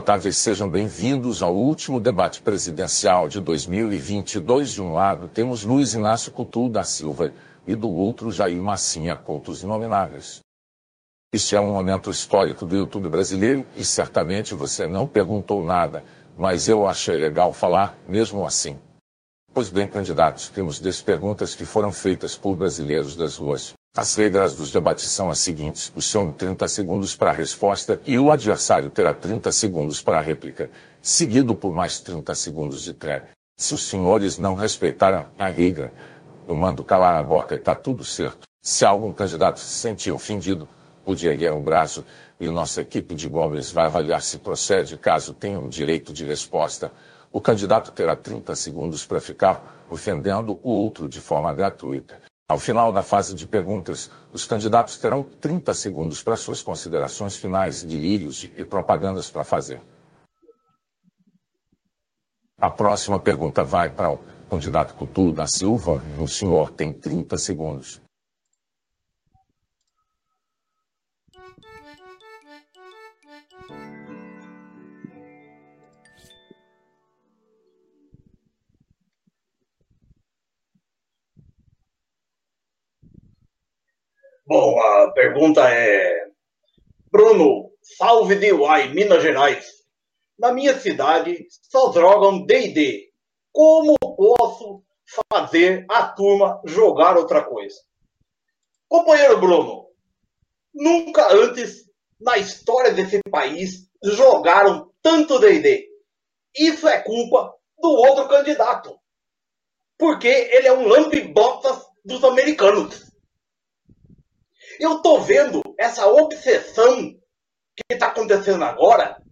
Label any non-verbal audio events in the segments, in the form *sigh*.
Boa tarde sejam bem-vindos ao último debate presidencial de 2022. De um lado, temos Luiz Inácio Couto da Silva e do outro, Jair Massinha Coutos Inomináveis. Este é um momento histórico do YouTube brasileiro e certamente você não perguntou nada, mas eu achei legal falar mesmo assim. Pois bem, candidatos, temos 10 perguntas que foram feitas por brasileiros das ruas. As regras dos debates são as seguintes: o senhor 30 segundos para a resposta e o adversário terá 30 segundos para a réplica, seguido por mais 30 segundos de treve. Se os senhores não respeitarem a regra, eu mando calar a boca e está tudo certo. Se algum candidato se sentir ofendido, pude erguer o braço e nossa equipe de goblins vai avaliar se procede, caso tenham direito de resposta. O candidato terá 30 segundos para ficar ofendendo o outro de forma gratuita. Ao final da fase de perguntas, os candidatos terão 30 segundos para suas considerações finais, delírios e propagandas para fazer. A próxima pergunta vai para o candidato Couto da Silva. O senhor tem 30 segundos. Pergunta é: Bruno, salve de Uai, Minas Gerais. Na minha cidade só jogam DD. Como posso fazer a turma jogar outra coisa? Companheiro Bruno, nunca antes na história desse país jogaram tanto DD. Isso é culpa do outro candidato. Porque ele é um lambe-botas dos americanos. Eu tô vendo essa obsessão que está acontecendo agora,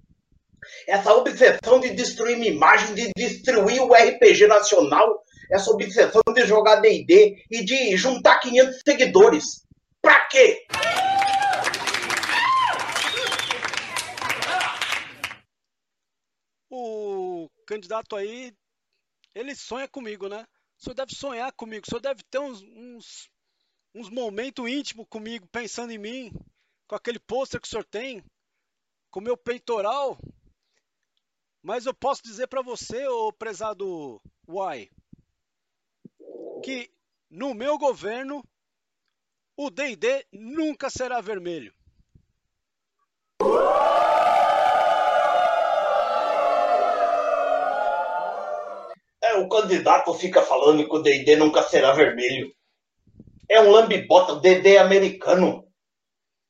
essa obsessão de destruir minha imagem, de destruir o RPG nacional, essa obsessão de jogar D&D e de juntar 500 seguidores. Pra quê? O candidato aí, ele sonha comigo, né? O senhor deve sonhar comigo, o senhor deve ter uns, uns uns momentos íntimos comigo, pensando em mim, com aquele pôster que o senhor tem, com meu peitoral. Mas eu posso dizer para você, ô prezado Uai, que no meu governo o D&D nunca será vermelho. É, o candidato fica falando que o D&D nunca será vermelho é um lambibota, o Dedé americano.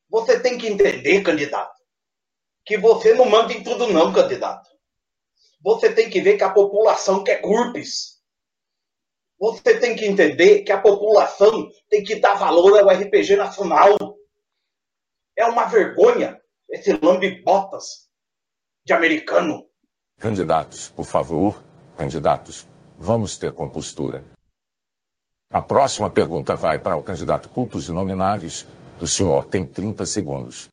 Você tem que entender, candidato, que você não manda em tudo não, candidato. Você tem que ver que a população quer curpes. Você tem que entender que a população tem que dar valor ao RPG nacional. É uma vergonha esse lambibotas de americano. Candidatos, por favor, candidatos, vamos ter compostura. A próxima pergunta vai para o candidato Cultos e Nominares. O senhor tem 30 segundos.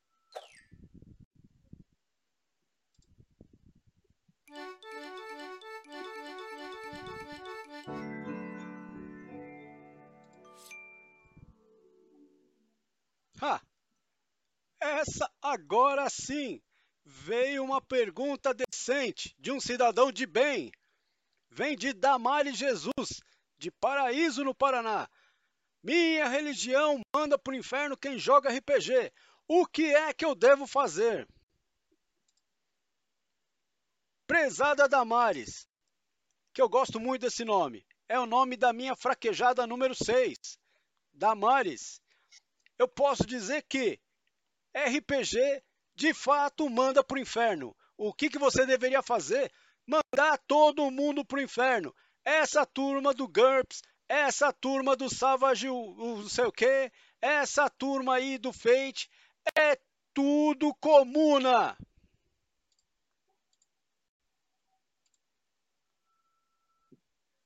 Ha! Essa agora sim veio uma pergunta decente de um cidadão de bem. Vem de Damares Jesus, de Paraíso, no Paraná. Minha religião manda pro inferno quem joga RPG. O que é que eu devo fazer? Prezada Damares, que eu gosto muito desse nome. É o nome da minha fraquejada número 6. Damares, eu posso dizer que RPG de fato manda pro inferno. O que, que você deveria fazer? Mandar todo mundo pro inferno. Essa turma do GURPS, essa turma do Savage, o, não sei o quê, essa turma aí do Fate, é tudo comuna.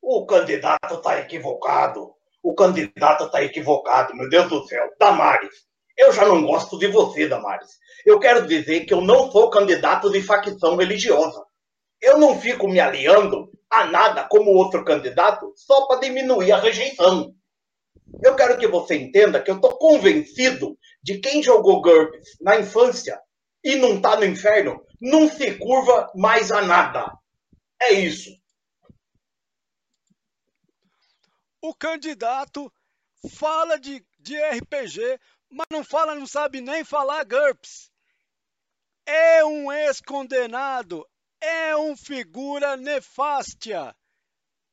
O candidato está equivocado. O candidato está equivocado, meu Deus do céu. Damares, eu já não gosto de você, Damares. Eu quero dizer que eu não sou candidato de facção religiosa. Eu não fico me aliando a nada como outro candidato só para diminuir a rejeição. Eu quero que você entenda que eu estou convencido de quem jogou GURPS na infância e não está no inferno, não se curva mais a nada. É isso. O candidato fala de, de RPG, mas não fala, não sabe nem falar GURPS. É um ex-condenado, é um figura nefástia.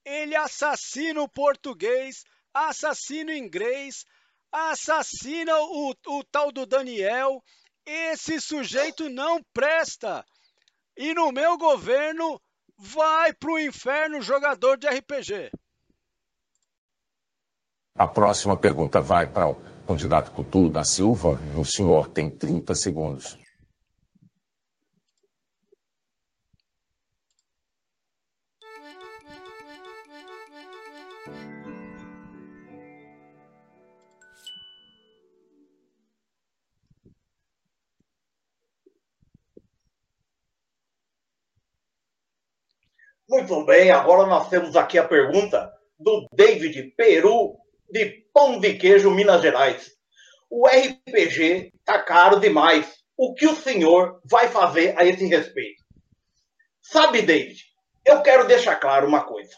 Ele assassina o português, assassina o inglês, assassina o, o tal do Daniel. Esse sujeito não presta. E no meu governo vai pro inferno jogador de RPG. A próxima pergunta vai para o candidato Couto da Silva. O senhor tem 30 segundos. Muito bem, agora nós temos aqui a pergunta do David Peru, de Pão de Queijo, Minas Gerais. O RPG está caro demais. O que o senhor vai fazer a esse respeito? Sabe, David, eu quero deixar claro uma coisa.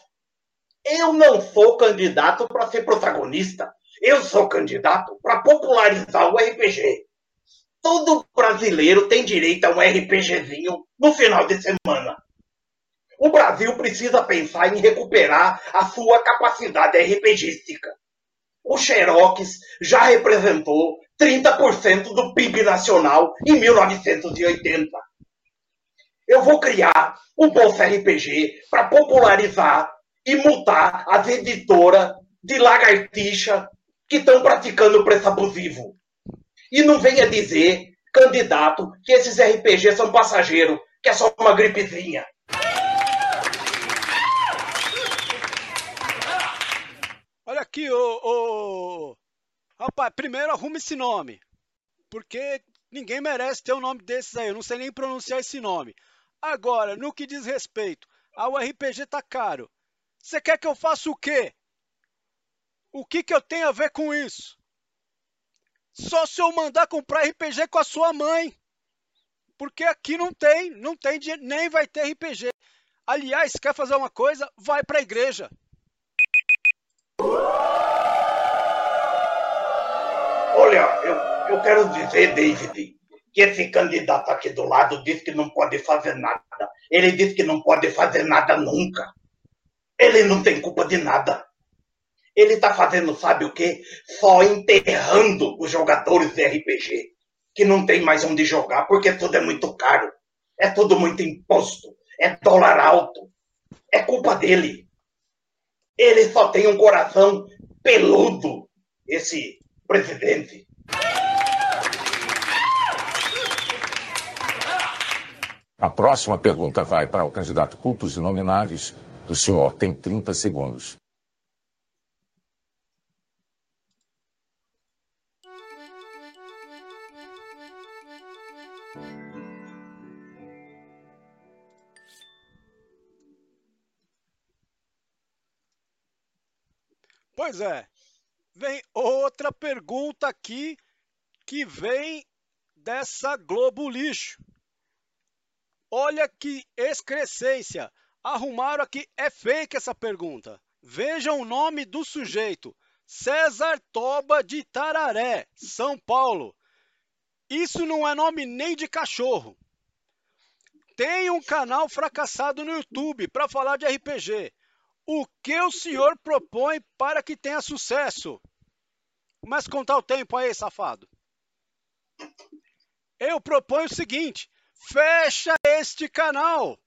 Eu não sou candidato para ser protagonista. Eu sou candidato para popularizar o RPG. Todo brasileiro tem direito a um RPGzinho no final de semana. O Brasil precisa pensar em recuperar a sua capacidade RPGística. O Xerox já representou 30% do PIB nacional em 1980. Eu vou criar um Bolsa RPG para popularizar e multar as editoras de lagartixa que estão praticando preço abusivo. E não venha dizer, candidato, que esses RPGs são passageiros, que é só uma gripezinha. Olha aqui, ô, ô... Rapaz, primeiro arrume esse nome. Porque ninguém merece ter um nome desses aí. Eu não sei nem pronunciar esse nome. Agora, no que diz respeito ao RPG tá caro. Você quer que eu faça o quê? O que, que eu tenho a ver com isso? Só se eu mandar comprar RPG com a sua mãe. Porque aqui não tem, não tem nem vai ter RPG. Aliás, quer fazer uma coisa? Vai para a igreja. Olha, eu, eu quero dizer, David, que esse candidato aqui do lado diz que não pode fazer nada. Ele diz que não pode fazer nada nunca. Ele não tem culpa de nada. Ele está fazendo, sabe o quê? Só enterrando os jogadores de RPG, que não tem mais onde jogar, porque tudo é muito caro. É tudo muito imposto. É dólar alto. É culpa dele. Ele só tem um coração peludo, esse presidente. A próxima pergunta vai para o candidato Cultos e Nominares. O senhor tem 30 segundos. Pois é. Vem outra pergunta aqui que vem dessa Globo Lixo. Olha que excrescência. Arrumaram aqui, é fake essa pergunta. Vejam o nome do sujeito. César Toba de Tararé, São Paulo. Isso não é nome nem de cachorro. Tem um canal fracassado no YouTube para falar de RPG. O que o senhor propõe para que tenha sucesso? Começa a contar o tempo aí, safado. Eu proponho o seguinte: fecha este canal,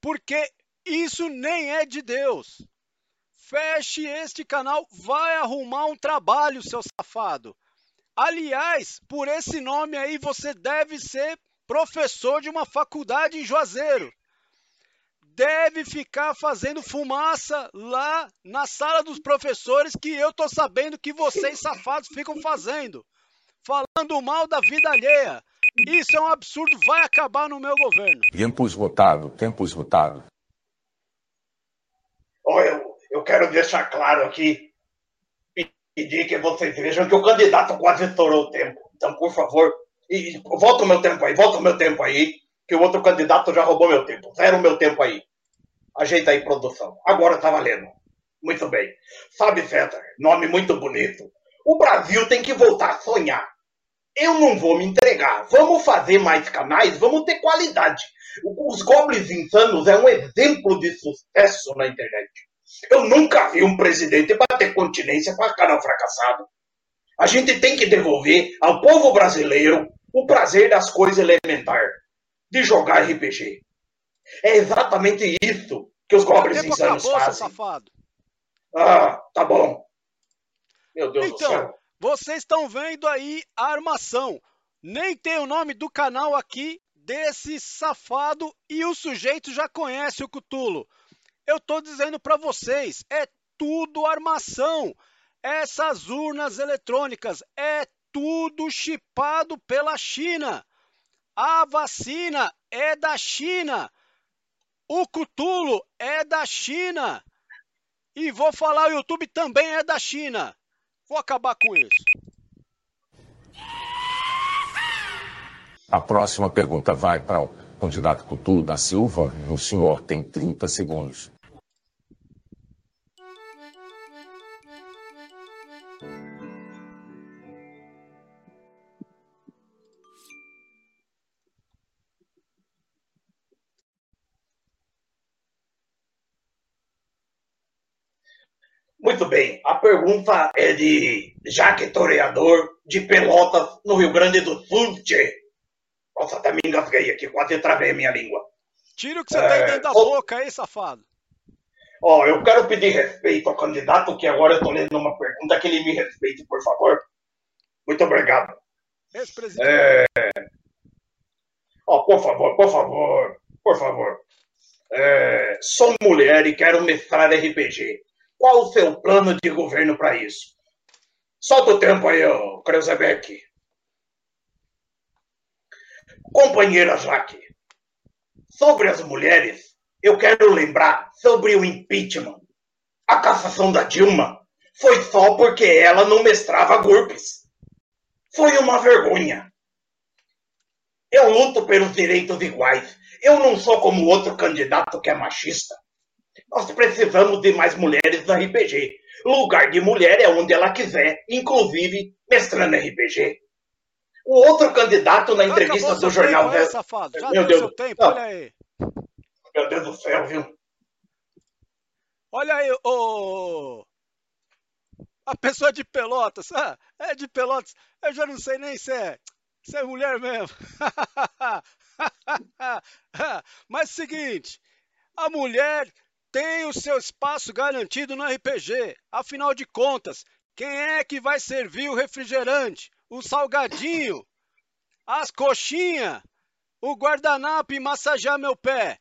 porque isso nem é de Deus. Feche este canal, vai arrumar um trabalho, seu safado. Aliás, por esse nome aí, você deve ser professor de uma faculdade em Juazeiro deve ficar fazendo fumaça lá na sala dos professores que eu tô sabendo que vocês safados ficam fazendo. Falando mal da vida alheia. Isso é um absurdo, vai acabar no meu governo. Tempo esgotado, tempo esgotado. Olha, eu, eu quero deixar claro aqui, pedir que vocês vejam que o candidato quase estourou o tempo. Então, por favor, E volta o meu tempo aí, volta o meu tempo aí, que o outro candidato já roubou meu tempo. Zero o meu tempo aí. Ajeita aí, produção. Agora tá valendo. Muito bem. Sabe, César, nome muito bonito. O Brasil tem que voltar a sonhar. Eu não vou me entregar. Vamos fazer mais canais, vamos ter qualidade. Os Goblins Insanos é um exemplo de sucesso na internet. Eu nunca vi um presidente bater continência com a cara fracassado. A gente tem que devolver ao povo brasileiro o prazer das coisas elementares, de jogar RPG. É exatamente isso que os Goblins Insanos acabou, fazem. Safado. Ah, tá bom. Meu Deus então, do céu. Vocês estão vendo aí a armação. Nem tem o nome do canal aqui desse safado e o sujeito já conhece o Cutulo. Eu tô dizendo para vocês, é tudo armação. Essas urnas eletrônicas é tudo chipado pela China. A vacina é da China. O Cutulo é da China. E vou falar, o YouTube também é da China. Vou acabar com isso. A próxima pergunta vai para o candidato Cutulo da Silva. O senhor tem 30 segundos. Muito bem, a pergunta é de Jaque Toreador, de Pelotas, no Rio Grande do Sul. Tchê. Nossa, até me engasguei aqui, quase travei a minha língua. Tira o que você é... tem dentro da oh, boca aí, safado. Ó, oh, eu quero pedir respeito ao candidato, que agora eu estou lendo uma pergunta, que ele me respeite, por favor. Muito obrigado. Ex-presidente. É... Ó, oh, por favor, por favor, por favor. É... Sou mulher e quero mestrar RPG. Qual o seu plano de governo para isso? Solta o tempo aí, Kreuzebeck. Companheira Jaque, sobre as mulheres, eu quero lembrar sobre o impeachment. A cassação da Dilma foi só porque ela não mestrava golpes. Foi uma vergonha. Eu luto pelos direitos iguais. Eu não sou como outro candidato que é machista. Nós precisamos de mais mulheres no RPG. Lugar de mulher é onde ela quiser, inclusive mestrando RPG. O outro candidato na entrevista do jornal. Tempo, safado. Já Meu Deus seu tempo, olha aí. Meu Deus do céu, viu? Olha aí, o. A pessoa de Pelotas. Ah, é de Pelotas. Eu já não sei nem se é. Se é mulher mesmo. *laughs* Mas seguinte, a mulher tem o seu espaço garantido no RPG. Afinal de contas, quem é que vai servir o refrigerante? o salgadinho, as coxinhas, o guardanapo e massagear meu pé.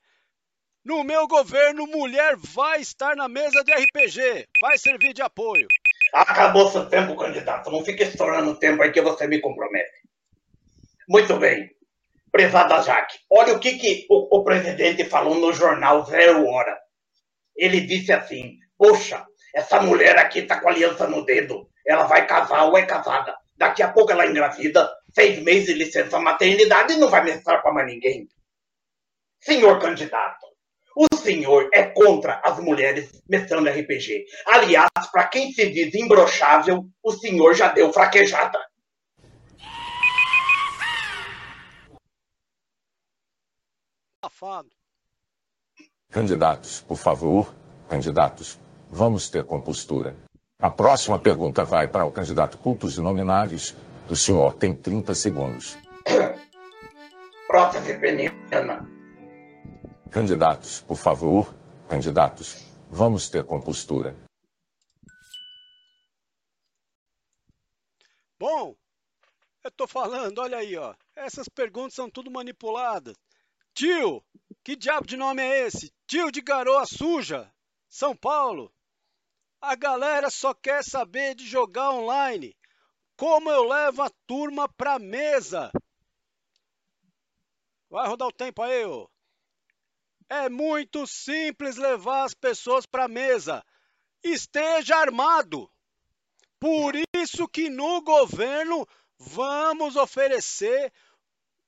No meu governo, mulher vai estar na mesa de RPG, vai servir de apoio. Acabou seu tempo, candidato. Não fique estourando o tempo aí que você me compromete. Muito bem. Prezada Jaque, olha o que, que o, o presidente falou no jornal Zero Hora. Ele disse assim: Poxa, essa mulher aqui tá com aliança no dedo. Ela vai casar ou é casada. Daqui a pouco ela engravida, seis meses de licença maternidade e não vai mestrar para mais ninguém. Senhor candidato, o senhor é contra as mulheres mestrando RPG. Aliás, para quem se diz imbrochável, o senhor já deu fraquejada. Safado. Candidatos, por favor, candidatos, vamos ter compostura. A próxima pergunta vai para o candidato Cultos Nominários. O senhor tem 30 segundos. *coughs* Prótese peniana. Candidatos, por favor, candidatos, vamos ter compostura. Bom, eu tô falando, olha aí, ó. Essas perguntas são tudo manipuladas. Tio, que diabo de nome é esse? Tio de garoa suja, São Paulo. A galera só quer saber de jogar online. Como eu levo a turma pra mesa? Vai rodar o tempo aí, ô. É muito simples levar as pessoas pra mesa. Esteja armado. Por isso que no governo vamos oferecer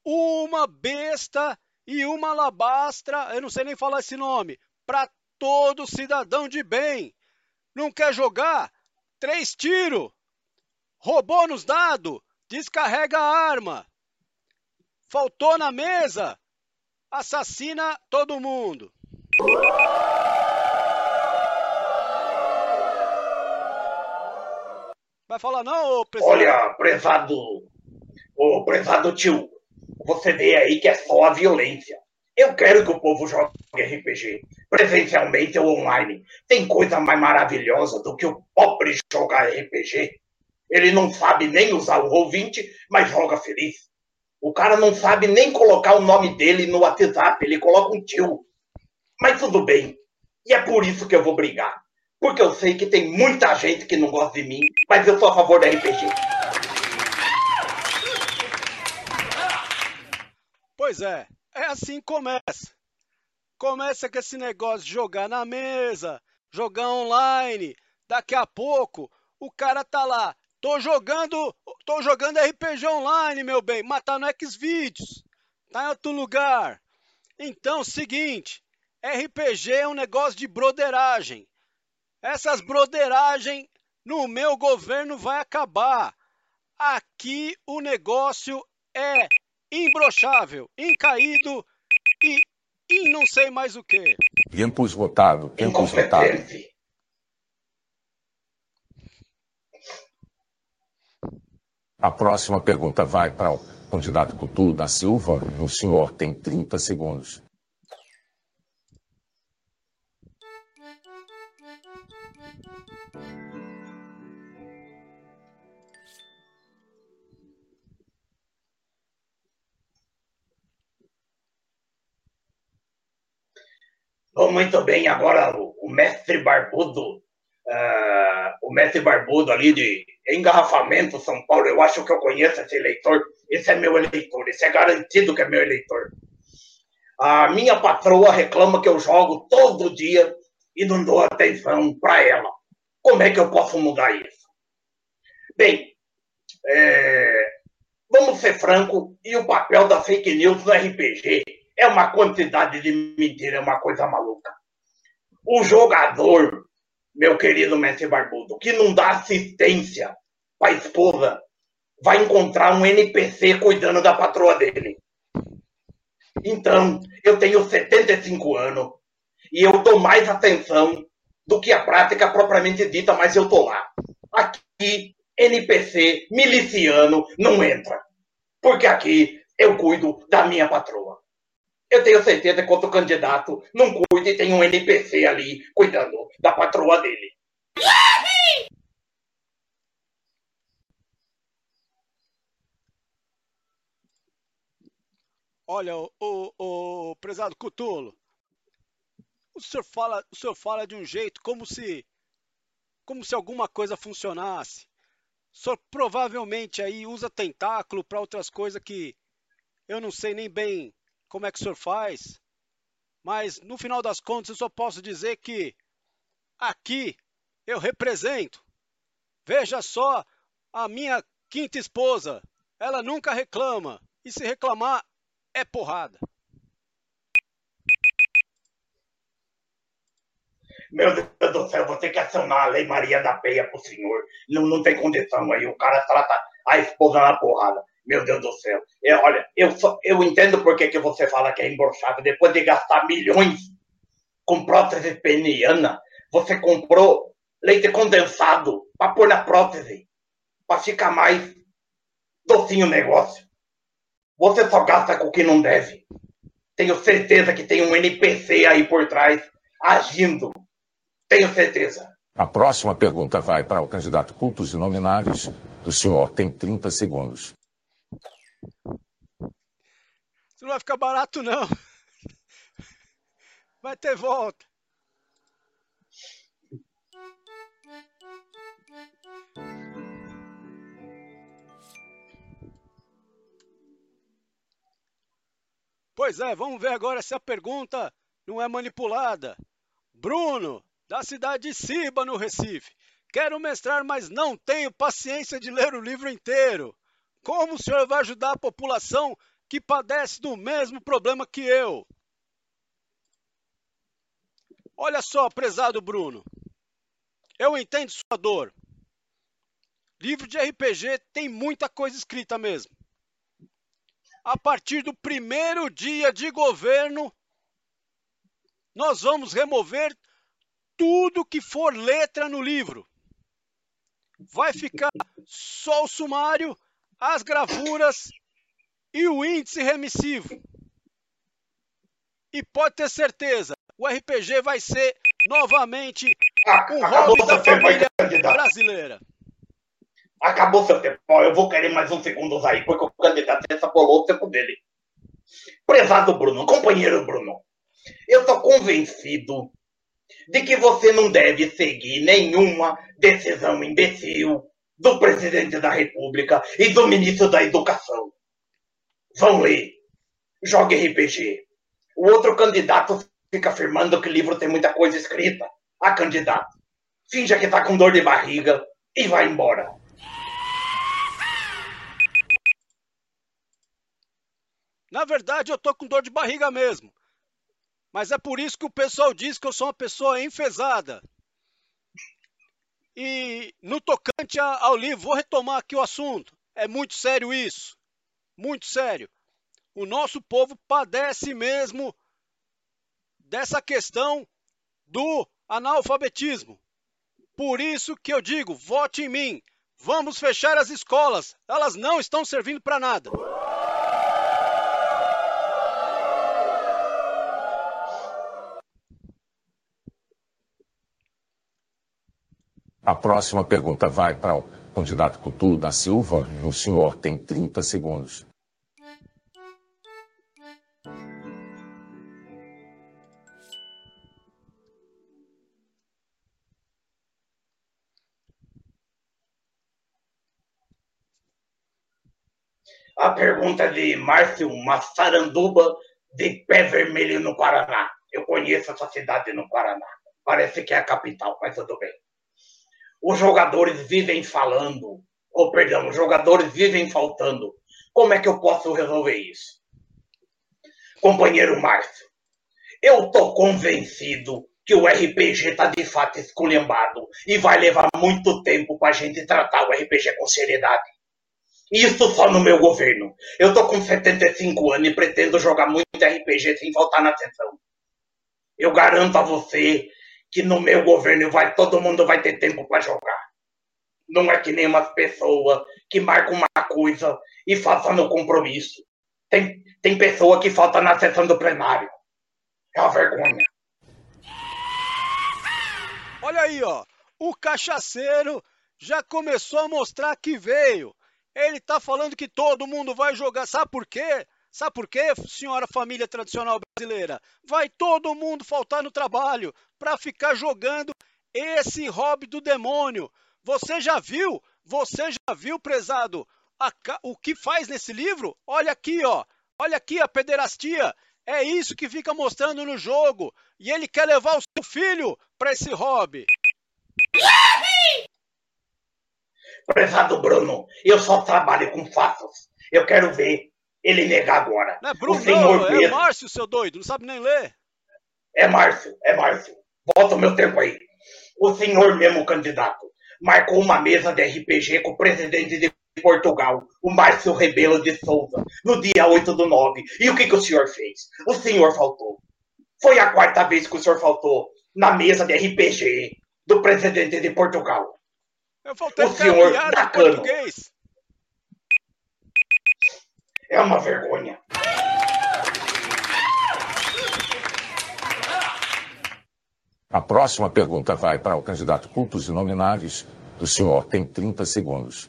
uma besta e uma alabastra, eu não sei nem falar esse nome, para todo cidadão de bem. Não quer jogar? Três tiros. Roubou nos dados? Descarrega a arma. Faltou na mesa? Assassina todo mundo. Vai falar não, ô? Olha, prezado, ô prezado tio, você vê aí que é só a violência. Eu quero que o povo jogue RPG, presencialmente ou online. Tem coisa mais maravilhosa do que o pobre jogar RPG. Ele não sabe nem usar o ouvinte, mas joga feliz. O cara não sabe nem colocar o nome dele no WhatsApp, ele coloca um tio. Mas tudo bem. E é por isso que eu vou brigar. Porque eu sei que tem muita gente que não gosta de mim, mas eu sou a favor da RPG. Pois é, é assim que começa. Começa com esse negócio de jogar na mesa, jogar online. Daqui a pouco o cara tá lá. Tô jogando, tô jogando RPG online, meu bem, mas tá no Xvideos. Tá em outro lugar. Então, seguinte, RPG é um negócio de broderagem. Essas broderagem no meu governo vai acabar. Aqui o negócio é imbrochável, incaído e, e não sei mais o esgotado, tempo esgotado. A próxima pergunta vai para o candidato Couto da Silva. O senhor tem 30 segundos. Oh, muito bem, agora o, o mestre Barbudo, uh, o mestre Barbudo ali de engarrafamento São Paulo, eu acho que eu conheço esse eleitor, esse é meu eleitor, esse é garantido que é meu eleitor. A minha patroa reclama que eu jogo todo dia e não dou atenção para ela. Como é que eu posso mudar isso? Bem, é, vamos ser franco, e o papel da fake news no RPG é uma quantidade de mentira, é uma coisa maluca. O jogador, meu querido mestre Barbudo, que não dá assistência para a esposa, vai encontrar um NPC cuidando da patroa dele. Então, eu tenho 75 anos e eu dou mais atenção do que a prática propriamente dita, mas eu tô lá. Aqui, NPC, miliciano, não entra. Porque aqui eu cuido da minha patroa. Eu tenho certeza que outro candidato não cuida e tem um NPC ali cuidando da patroa dele. Olha, o, o, o prezado Cutulo, o senhor fala, o senhor fala de um jeito como se como se alguma coisa funcionasse. O senhor provavelmente aí usa tentáculo para outras coisas que eu não sei nem bem como é que o senhor faz, mas no final das contas eu só posso dizer que aqui eu represento. Veja só a minha quinta esposa, ela nunca reclama, e se reclamar é porrada. Meu Deus do céu, vou ter que acionar a Lei Maria da Penha pro senhor. Não, não tem condição aí. O cara trata a esposa na porrada. Meu Deus do céu. Eu, olha, eu, só, eu entendo por que, que você fala que é emborchado. Depois de gastar milhões com prótese peniana, você comprou leite condensado para pôr na prótese, para ficar mais docinho o negócio. Você só gasta com o que não deve. Tenho certeza que tem um NPC aí por trás agindo. Tenho certeza. A próxima pergunta vai para o candidato Cultos e Nominados. O senhor tem 30 segundos. Isso não vai ficar barato, não. Vai ter volta. Pois é, vamos ver agora se a pergunta não é manipulada. Bruno, da cidade de Ciba, no Recife. Quero mestrar, mas não tenho paciência de ler o livro inteiro. Como o senhor vai ajudar a população que padece do mesmo problema que eu? Olha só, prezado Bruno. Eu entendo sua dor. Livro de RPG tem muita coisa escrita mesmo. A partir do primeiro dia de governo, nós vamos remover tudo que for letra no livro. Vai ficar só o sumário, as gravuras e o índice remissivo. E pode ter certeza, o RPG vai ser novamente um hobby da família brasileira. Acabou seu tempo. Eu vou querer mais uns segundos aí, porque o candidato extrapolou o tempo dele. Prezado Bruno, companheiro Bruno, eu estou convencido de que você não deve seguir nenhuma decisão imbecil do presidente da República e do ministro da Educação. Vão ler. Jogue RPG. O outro candidato fica afirmando que o livro tem muita coisa escrita. A candidato. Finja que está com dor de barriga e vai embora. Na verdade, eu tô com dor de barriga mesmo. Mas é por isso que o pessoal diz que eu sou uma pessoa enfesada. E no tocante ao livro, vou retomar aqui o assunto. É muito sério isso. Muito sério. O nosso povo padece mesmo dessa questão do analfabetismo. Por isso que eu digo, vote em mim. Vamos fechar as escolas. Elas não estão servindo para nada. A próxima pergunta vai para o candidato Couto da Silva. O senhor tem 30 segundos. A pergunta de Márcio Massaranduba, de Pé Vermelho, no Paraná. Eu conheço essa cidade no Paraná. Parece que é a capital, mas tudo bem os jogadores vivem falando, ou perdão, os jogadores vivem faltando. Como é que eu posso resolver isso? Companheiro Márcio, eu tô convencido que o RPG está de fato esculhambado e vai levar muito tempo para a gente tratar o RPG com seriedade. Isso só no meu governo. Eu tô com 75 anos e pretendo jogar muito RPG sem faltar na sessão. Eu garanto a você que no meu governo vai todo mundo vai ter tempo para jogar. Não é que nem umas pessoas que marcam uma coisa e fazem no compromisso. Tem, tem pessoa que falta na sessão do plenário. É uma vergonha. Olha aí, ó. O cachaceiro já começou a mostrar que veio. Ele tá falando que todo mundo vai jogar. Sabe por quê? Sabe por quê, senhora família tradicional brasileira? Vai todo mundo faltar no trabalho para ficar jogando esse hobby do demônio. Você já viu? Você já viu, prezado, a, o que faz nesse livro? Olha aqui, ó. Olha aqui a pederastia. É isso que fica mostrando no jogo. E ele quer levar o seu filho para esse hobby. Prezado Bruno, eu só trabalho com fatos. Eu quero ver ele negar agora. Não é Bruno, o senhor não, é Márcio, seu doido, não sabe nem ler. É Márcio, é Márcio. Volta o meu tempo aí. O senhor mesmo candidato marcou uma mesa de RPG com o presidente de Portugal, o Márcio Rebelo de Souza, no dia 8 do 9. E o que, que o senhor fez? O senhor faltou. Foi a quarta vez que o senhor faltou na mesa de RPG do presidente de Portugal. Eu faltei o senhor da português. É uma vergonha. A próxima pergunta vai para o candidato Cultos Inomináveis. O senhor tem 30 segundos.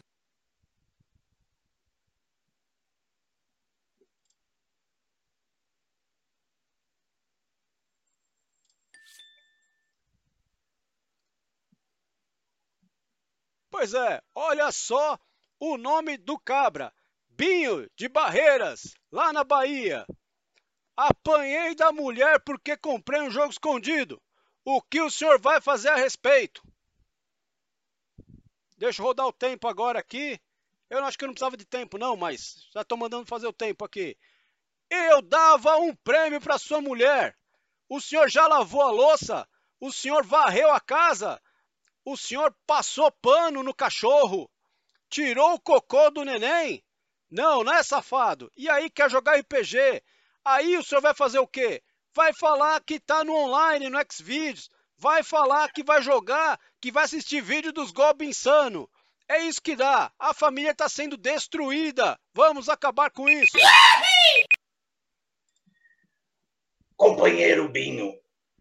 Pois é, olha só o nome do cabra. Binho de Barreiras, lá na Bahia. Apanhei da mulher porque comprei um jogo escondido. O que o senhor vai fazer a respeito? Deixa eu rodar o tempo agora aqui Eu acho que não precisava de tempo, não, mas já estou mandando fazer o tempo aqui. Eu dava um prêmio para sua mulher. O senhor já lavou a louça? O senhor varreu a casa? O senhor passou pano no cachorro? Tirou o cocô do neném? Não, não é safado. E aí quer jogar RPG? Aí o senhor vai fazer o quê? Vai falar que tá no online, no Xvideos. Vai falar que vai jogar, que vai assistir vídeo dos Goblin Insano. É isso que dá. A família está sendo destruída. Vamos acabar com isso. Companheiro Binho,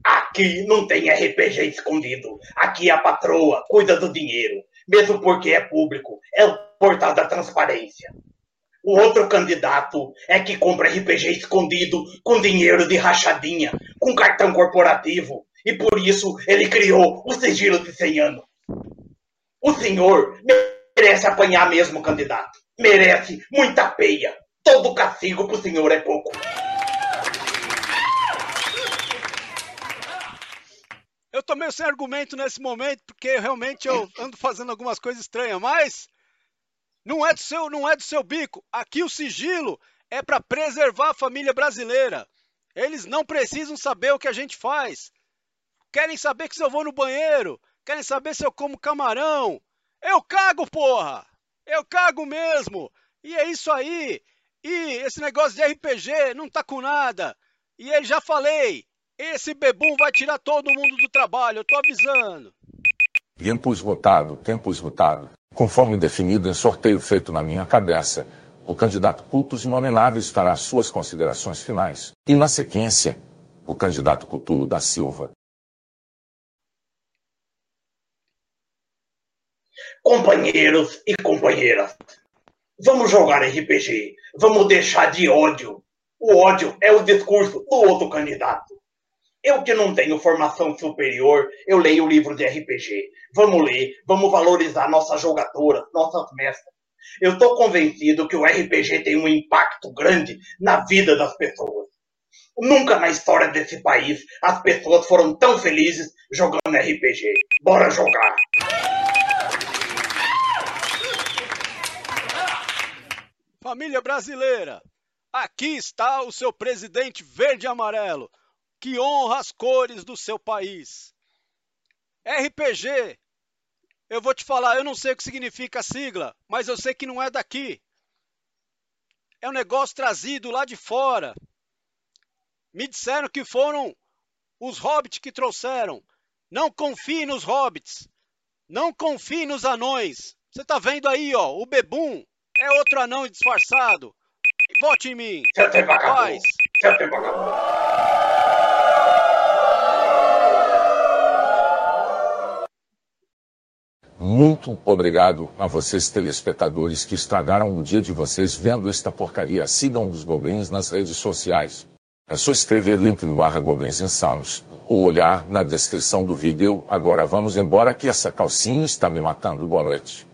aqui não tem RPG escondido. Aqui a patroa cuida do dinheiro, mesmo porque é público. É o portal da transparência. O outro candidato é que compra RPG escondido com dinheiro de rachadinha, com cartão corporativo. E por isso ele criou o sigilo de 100 anos. O senhor merece apanhar mesmo, candidato. Merece muita peia. Todo castigo pro senhor é pouco. Eu tô meio sem argumento nesse momento, porque realmente eu ando fazendo algumas coisas estranhas, mas não é do seu, não é do seu bico. Aqui o sigilo é para preservar a família brasileira. Eles não precisam saber o que a gente faz. Querem saber que se eu vou no banheiro, querem saber se eu como camarão. Eu cago, porra! Eu cago mesmo. E é isso aí. E esse negócio de RPG não tá com nada. E ele já falei, esse bebum vai tirar todo mundo do trabalho, eu tô avisando. Tempo esgotado, tempo esgotado. Conforme definido em sorteio feito na minha cabeça, o candidato Cultos Inomináveis fará suas considerações finais. E, na sequência, o candidato Cultulo da Silva. Companheiros e companheiras, vamos jogar RPG. Vamos deixar de ódio. O ódio é o discurso do outro candidato. Eu que não tenho formação superior, eu leio livro de RPG. Vamos ler, vamos valorizar nossas jogadoras, nossas mestras. Eu estou convencido que o RPG tem um impacto grande na vida das pessoas. Nunca na história desse país as pessoas foram tão felizes jogando RPG. Bora jogar! Família brasileira, aqui está o seu presidente verde e amarelo que honra as cores do seu país. RPG, eu vou te falar, eu não sei o que significa a sigla, mas eu sei que não é daqui. É um negócio trazido lá de fora. Me disseram que foram os hobbits que trouxeram. Não confie nos hobbits. Não confie nos anões. Você tá vendo aí, ó, o Bebum é outro anão disfarçado. Vote em mim. Tempo acabou. Muito obrigado a vocês, telespectadores, que estragaram o dia de vocês vendo esta porcaria. Sigam os Goblins nas redes sociais. É só escrever link no barra Goblins Insanos ou olhar na descrição do vídeo. Agora vamos embora que essa calcinha está me matando. Boa noite.